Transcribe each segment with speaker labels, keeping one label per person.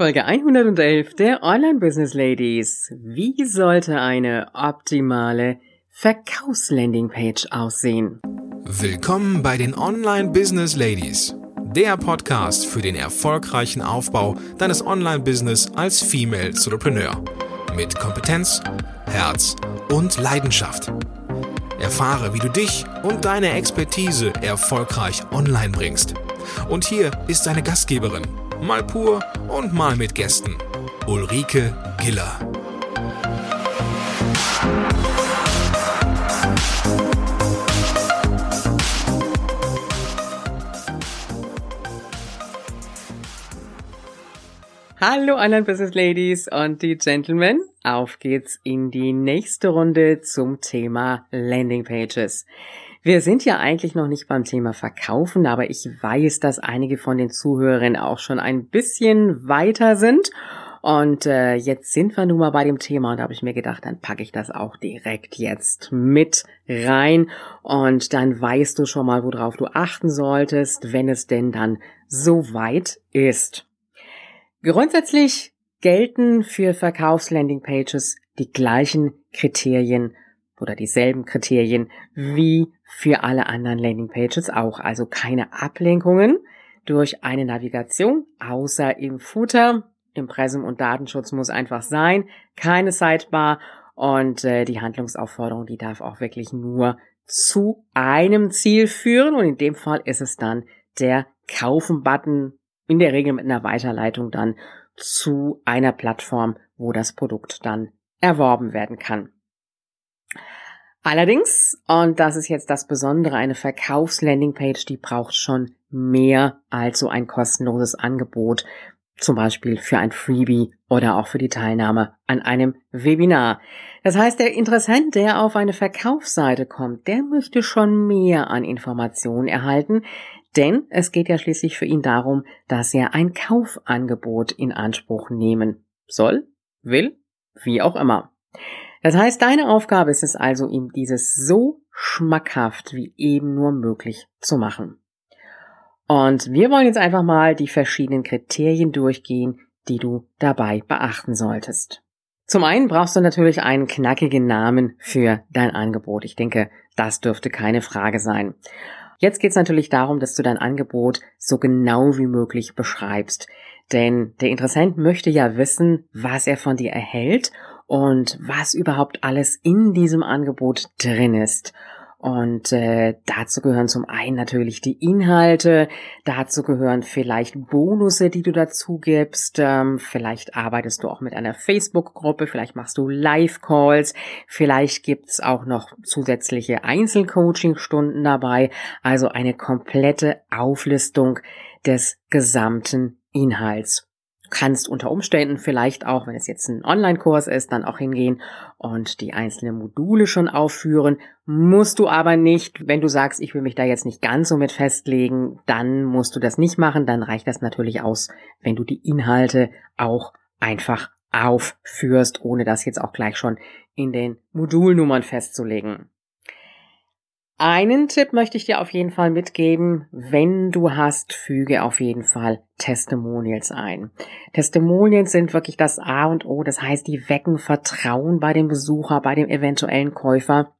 Speaker 1: Folge 111 der Online Business Ladies. Wie sollte eine optimale Verkaufslandingpage aussehen?
Speaker 2: Willkommen bei den Online Business Ladies, der Podcast für den erfolgreichen Aufbau deines Online Business als Female Entrepreneur mit Kompetenz, Herz und Leidenschaft. Erfahre, wie du dich und deine Expertise erfolgreich online bringst. Und hier ist deine Gastgeberin mal pur und mal mit Gästen. Ulrike Giller.
Speaker 1: Hallo Online Business Ladies und die Gentlemen. Auf geht's in die nächste Runde zum Thema Landing Pages. Wir sind ja eigentlich noch nicht beim Thema Verkaufen, aber ich weiß, dass einige von den Zuhörern auch schon ein bisschen weiter sind. Und äh, jetzt sind wir nun mal bei dem Thema und da habe ich mir gedacht, dann packe ich das auch direkt jetzt mit rein und dann weißt du schon mal, worauf du achten solltest, wenn es denn dann so weit ist. Grundsätzlich gelten für Verkaufslandingpages die gleichen Kriterien oder dieselben Kriterien wie für alle anderen Landingpages auch. Also keine Ablenkungen durch eine Navigation, außer im Footer. Impressum und Datenschutz muss einfach sein. Keine Sidebar und äh, die Handlungsaufforderung, die darf auch wirklich nur zu einem Ziel führen und in dem Fall ist es dann der Kaufen-Button, in der Regel mit einer Weiterleitung dann zu einer Plattform, wo das Produkt dann erworben werden kann. Allerdings, und das ist jetzt das Besondere, eine Verkaufslandingpage, die braucht schon mehr als so ein kostenloses Angebot, zum Beispiel für ein Freebie oder auch für die Teilnahme an einem Webinar. Das heißt, der Interessent, der auf eine Verkaufsseite kommt, der möchte schon mehr an Informationen erhalten, denn es geht ja schließlich für ihn darum, dass er ein Kaufangebot in Anspruch nehmen soll, will, wie auch immer. Das heißt, deine Aufgabe ist es also, ihm dieses so schmackhaft wie eben nur möglich zu machen. Und wir wollen jetzt einfach mal die verschiedenen Kriterien durchgehen, die du dabei beachten solltest. Zum einen brauchst du natürlich einen knackigen Namen für dein Angebot. Ich denke, das dürfte keine Frage sein. Jetzt geht es natürlich darum, dass du dein Angebot so genau wie möglich beschreibst. Denn der Interessent möchte ja wissen, was er von dir erhält und was überhaupt alles in diesem Angebot drin ist. Und äh, dazu gehören zum einen natürlich die Inhalte, dazu gehören vielleicht Bonusse, die du dazu gibst, ähm, vielleicht arbeitest du auch mit einer Facebook-Gruppe, vielleicht machst du Live-Calls, vielleicht gibt's auch noch zusätzliche Einzelcoaching-Stunden dabei, also eine komplette Auflistung des gesamten Inhalts kannst unter Umständen vielleicht auch, wenn es jetzt ein Online-Kurs ist, dann auch hingehen und die einzelnen Module schon aufführen. Musst du aber nicht, wenn du sagst, ich will mich da jetzt nicht ganz so mit festlegen, dann musst du das nicht machen. Dann reicht das natürlich aus, wenn du die Inhalte auch einfach aufführst, ohne das jetzt auch gleich schon in den Modulnummern festzulegen. Einen Tipp möchte ich dir auf jeden Fall mitgeben. Wenn du hast, füge auf jeden Fall Testimonials ein. Testimonials sind wirklich das A und O. Das heißt, die wecken Vertrauen bei dem Besucher, bei dem eventuellen Käufer.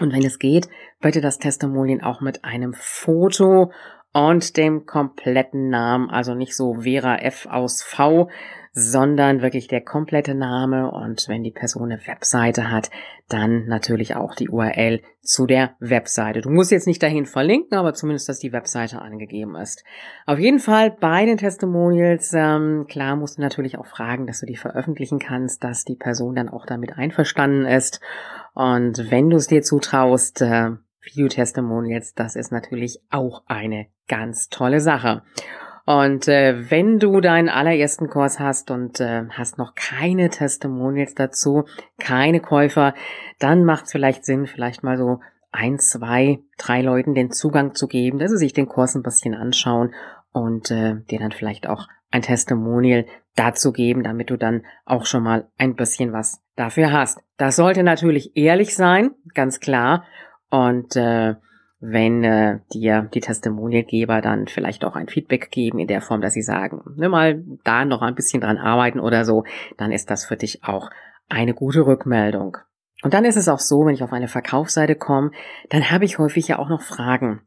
Speaker 1: Und wenn es geht, bitte das Testimonial auch mit einem Foto und dem kompletten Namen, also nicht so Vera F aus V, sondern wirklich der komplette Name und wenn die Person eine Webseite hat, dann natürlich auch die URL zu der Webseite. Du musst jetzt nicht dahin verlinken, aber zumindest, dass die Webseite angegeben ist. Auf jeden Fall bei den Testimonials, ähm, klar musst du natürlich auch fragen, dass du die veröffentlichen kannst, dass die Person dann auch damit einverstanden ist. Und wenn du es dir zutraust, äh, Video-Testimonials, das ist natürlich auch eine ganz tolle Sache. Und äh, wenn du deinen allerersten Kurs hast und äh, hast noch keine Testimonials dazu, keine Käufer, dann macht es vielleicht Sinn, vielleicht mal so ein, zwei, drei Leuten den Zugang zu geben, dass sie sich den Kurs ein bisschen anschauen und äh, dir dann vielleicht auch ein Testimonial dazu geben, damit du dann auch schon mal ein bisschen was dafür hast. Das sollte natürlich ehrlich sein, ganz klar. Und äh, wenn äh, dir die Testimonialgeber dann vielleicht auch ein Feedback geben in der Form, dass sie sagen, ne, mal da noch ein bisschen dran arbeiten oder so, dann ist das für dich auch eine gute Rückmeldung. Und dann ist es auch so, wenn ich auf eine Verkaufsseite komme, dann habe ich häufig ja auch noch Fragen.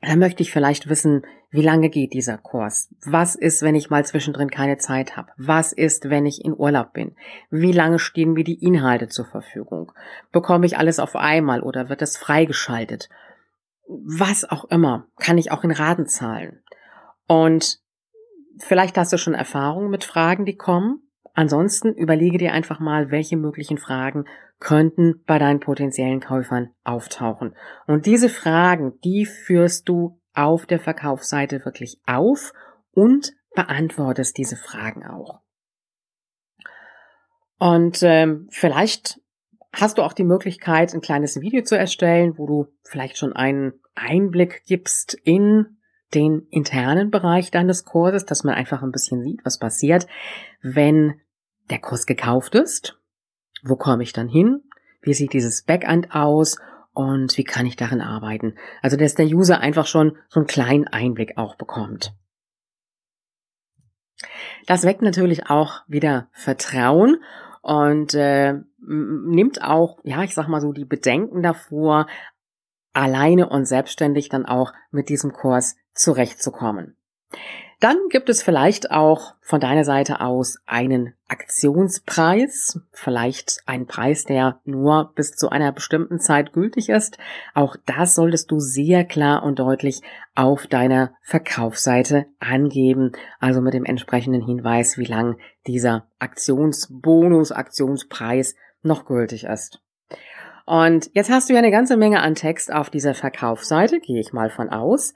Speaker 1: Da möchte ich vielleicht wissen, wie lange geht dieser Kurs? Was ist, wenn ich mal zwischendrin keine Zeit habe? Was ist, wenn ich in Urlaub bin? Wie lange stehen mir die Inhalte zur Verfügung? Bekomme ich alles auf einmal oder wird das freigeschaltet? Was auch immer, kann ich auch in Raten zahlen. Und vielleicht hast du schon Erfahrungen mit Fragen, die kommen. Ansonsten überlege dir einfach mal, welche möglichen Fragen könnten bei deinen potenziellen Käufern auftauchen. Und diese Fragen, die führst du auf der Verkaufsseite wirklich auf und beantwortest diese Fragen auch. Und ähm, vielleicht hast du auch die Möglichkeit, ein kleines Video zu erstellen, wo du vielleicht schon einen Einblick gibst in den internen Bereich deines Kurses, dass man einfach ein bisschen sieht, was passiert, wenn der Kurs gekauft ist. Wo komme ich dann hin? Wie sieht dieses Backend aus? Und wie kann ich darin arbeiten? Also, dass der User einfach schon so einen kleinen Einblick auch bekommt. Das weckt natürlich auch wieder Vertrauen und äh, nimmt auch, ja, ich sag mal so, die Bedenken davor, alleine und selbstständig dann auch mit diesem Kurs zurechtzukommen. Dann gibt es vielleicht auch von deiner Seite aus einen Aktionspreis, vielleicht einen Preis, der nur bis zu einer bestimmten Zeit gültig ist. Auch das solltest du sehr klar und deutlich auf deiner Verkaufsseite angeben, also mit dem entsprechenden Hinweis, wie lang dieser Aktionsbonus, Aktionspreis noch gültig ist. Und jetzt hast du ja eine ganze Menge an Text auf dieser Verkaufsseite, gehe ich mal von aus.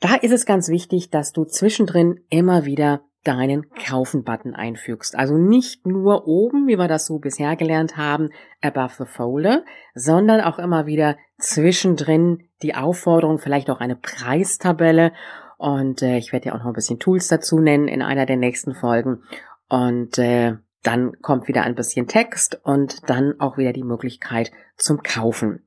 Speaker 1: Da ist es ganz wichtig, dass du zwischendrin immer wieder deinen Kaufen-Button einfügst. Also nicht nur oben, wie wir das so bisher gelernt haben, above the folder, sondern auch immer wieder zwischendrin die Aufforderung, vielleicht auch eine Preistabelle. Und äh, ich werde dir auch noch ein bisschen Tools dazu nennen in einer der nächsten Folgen. Und äh, dann kommt wieder ein bisschen Text und dann auch wieder die Möglichkeit zum Kaufen.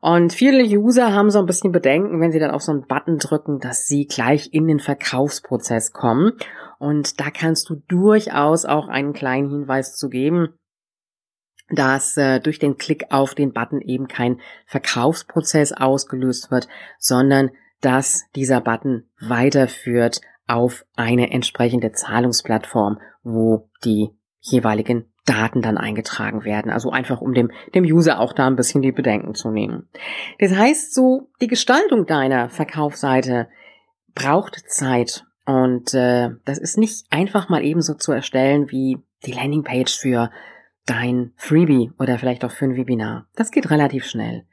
Speaker 1: Und viele User haben so ein bisschen Bedenken, wenn sie dann auf so einen Button drücken, dass sie gleich in den Verkaufsprozess kommen. Und da kannst du durchaus auch einen kleinen Hinweis zu geben, dass äh, durch den Klick auf den Button eben kein Verkaufsprozess ausgelöst wird, sondern dass dieser Button weiterführt auf eine entsprechende Zahlungsplattform, wo die jeweiligen Daten dann eingetragen werden. Also einfach um dem, dem User auch da ein bisschen die Bedenken zu nehmen. Das heißt so, die Gestaltung deiner Verkaufsseite braucht Zeit. Und äh, das ist nicht einfach mal ebenso zu erstellen wie die Landingpage für dein Freebie oder vielleicht auch für ein Webinar. Das geht relativ schnell.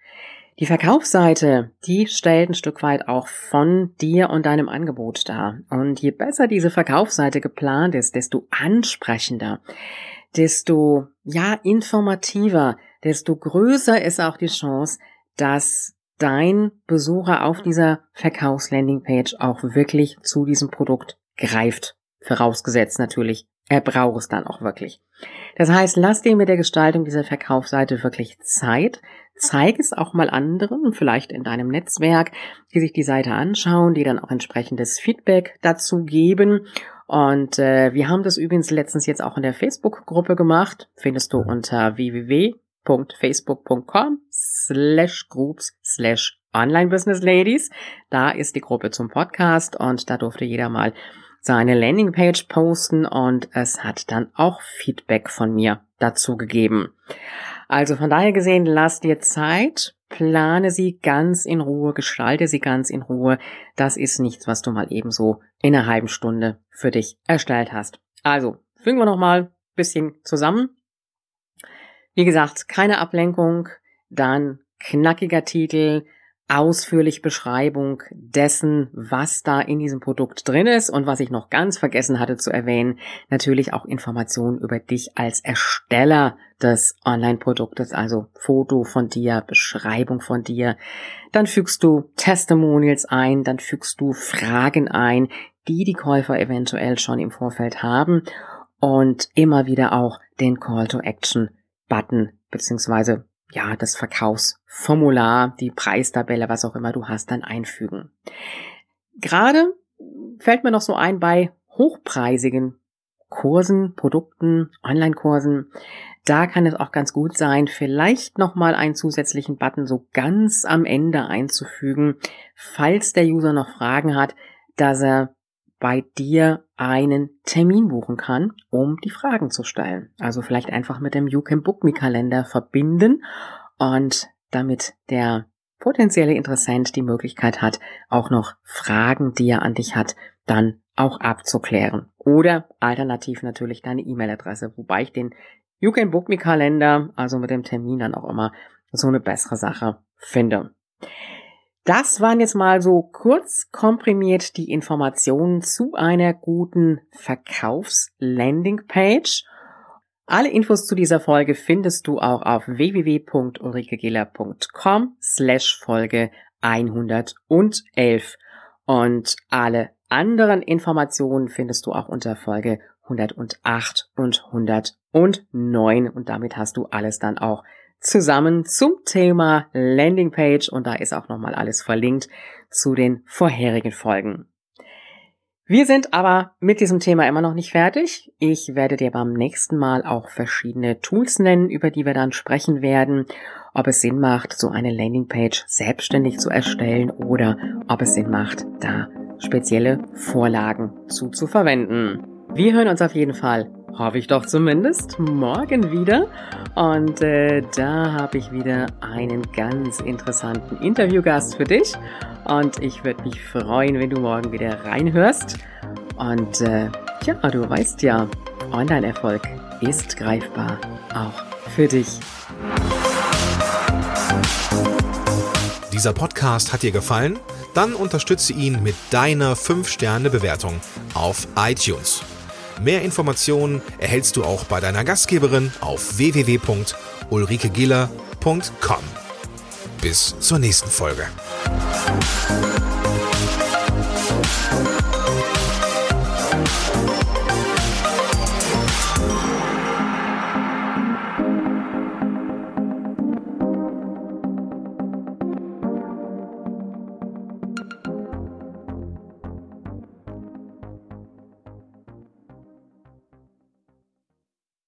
Speaker 1: Die Verkaufsseite, die stellt ein Stück weit auch von dir und deinem Angebot dar. Und je besser diese Verkaufsseite geplant ist, desto ansprechender, desto, ja, informativer, desto größer ist auch die Chance, dass dein Besucher auf dieser Verkaufslandingpage auch wirklich zu diesem Produkt greift. Vorausgesetzt natürlich, er braucht es dann auch wirklich. Das heißt, lass dir mit der Gestaltung dieser Verkaufsseite wirklich Zeit. Zeig es auch mal anderen, vielleicht in deinem Netzwerk, die sich die Seite anschauen, die dann auch entsprechendes Feedback dazu geben. Und äh, wir haben das übrigens letztens jetzt auch in der Facebook-Gruppe gemacht. Findest du unter www.facebook.com slash groups slash Online Business Ladies. Da ist die Gruppe zum Podcast und da durfte jeder mal seine Landingpage posten und es hat dann auch Feedback von mir dazu gegeben. Also von daher gesehen, lass dir Zeit, plane sie ganz in Ruhe, gestalte sie ganz in Ruhe. Das ist nichts, was du mal ebenso in einer halben Stunde für dich erstellt hast. Also, fügen wir nochmal bisschen zusammen. Wie gesagt, keine Ablenkung, dann knackiger Titel, ausführlich Beschreibung dessen, was da in diesem Produkt drin ist und was ich noch ganz vergessen hatte zu erwähnen, natürlich auch Informationen über dich als Ersteller des Online-Produktes, also Foto von dir, Beschreibung von dir. Dann fügst du Testimonials ein, dann fügst du Fragen ein, die die Käufer eventuell schon im Vorfeld haben und immer wieder auch den Call to Action Button beziehungsweise ja, das Verkaufsformular, die Preistabelle, was auch immer du hast, dann einfügen. Gerade fällt mir noch so ein bei hochpreisigen Kursen, Produkten, Online-Kursen. Da kann es auch ganz gut sein, vielleicht nochmal einen zusätzlichen Button so ganz am Ende einzufügen, falls der User noch Fragen hat, dass er bei dir einen Termin buchen kann, um die Fragen zu stellen. Also vielleicht einfach mit dem You Can Book Me Kalender verbinden und damit der potenzielle Interessent die Möglichkeit hat, auch noch Fragen, die er an dich hat, dann auch abzuklären. Oder alternativ natürlich deine E-Mail-Adresse, wobei ich den You Can Book Me Kalender, also mit dem Termin dann auch immer so eine bessere Sache finde. Das waren jetzt mal so kurz komprimiert die Informationen zu einer guten Verkaufs-Landing-Page. Alle Infos zu dieser Folge findest du auch auf www.ulrikegiller.com slash Folge 111 und alle anderen Informationen findest du auch unter Folge 108 und 109 und damit hast du alles dann auch zusammen zum Thema Landingpage und da ist auch nochmal alles verlinkt zu den vorherigen Folgen. Wir sind aber mit diesem Thema immer noch nicht fertig. Ich werde dir beim nächsten Mal auch verschiedene Tools nennen, über die wir dann sprechen werden, ob es Sinn macht, so eine Landingpage selbstständig zu erstellen oder ob es Sinn macht, da spezielle Vorlagen zu, zu verwenden. Wir hören uns auf jeden Fall hoffe ich doch zumindest, morgen wieder. Und äh, da habe ich wieder einen ganz interessanten Interviewgast für dich. Und ich würde mich freuen, wenn du morgen wieder reinhörst. Und äh, ja, du weißt ja, Online-Erfolg ist greifbar, auch für dich.
Speaker 2: Dieser Podcast hat dir gefallen? Dann unterstütze ihn mit deiner 5-Sterne-Bewertung auf iTunes. Mehr Informationen erhältst du auch bei deiner Gastgeberin auf www.ulrikegiller.com. Bis zur nächsten Folge.